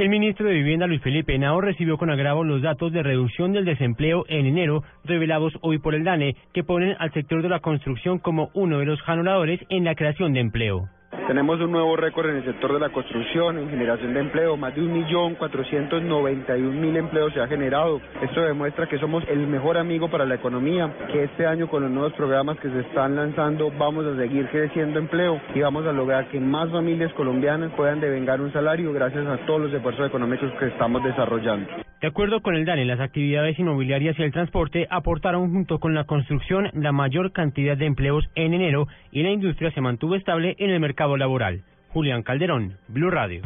El ministro de Vivienda Luis Felipe Henao recibió con agravo los datos de reducción del desempleo en enero revelados hoy por el DANE, que ponen al sector de la construcción como uno de los ganadores en la creación de empleo. Tenemos un nuevo récord en el sector de la construcción, en generación de empleo, más de 1.491.000 empleos se ha generado. Esto demuestra que somos el mejor amigo para la economía, que este año con los nuevos programas que se están lanzando vamos a seguir creciendo empleo y vamos a lograr que más familias colombianas puedan devengar un salario gracias a todos los esfuerzos económicos que estamos desarrollando. De acuerdo con el DANE, las actividades inmobiliarias y el transporte aportaron junto con la construcción la mayor cantidad de empleos en enero y la industria se mantuvo estable en el mercado laboral. Julián Calderón, Blue Radio.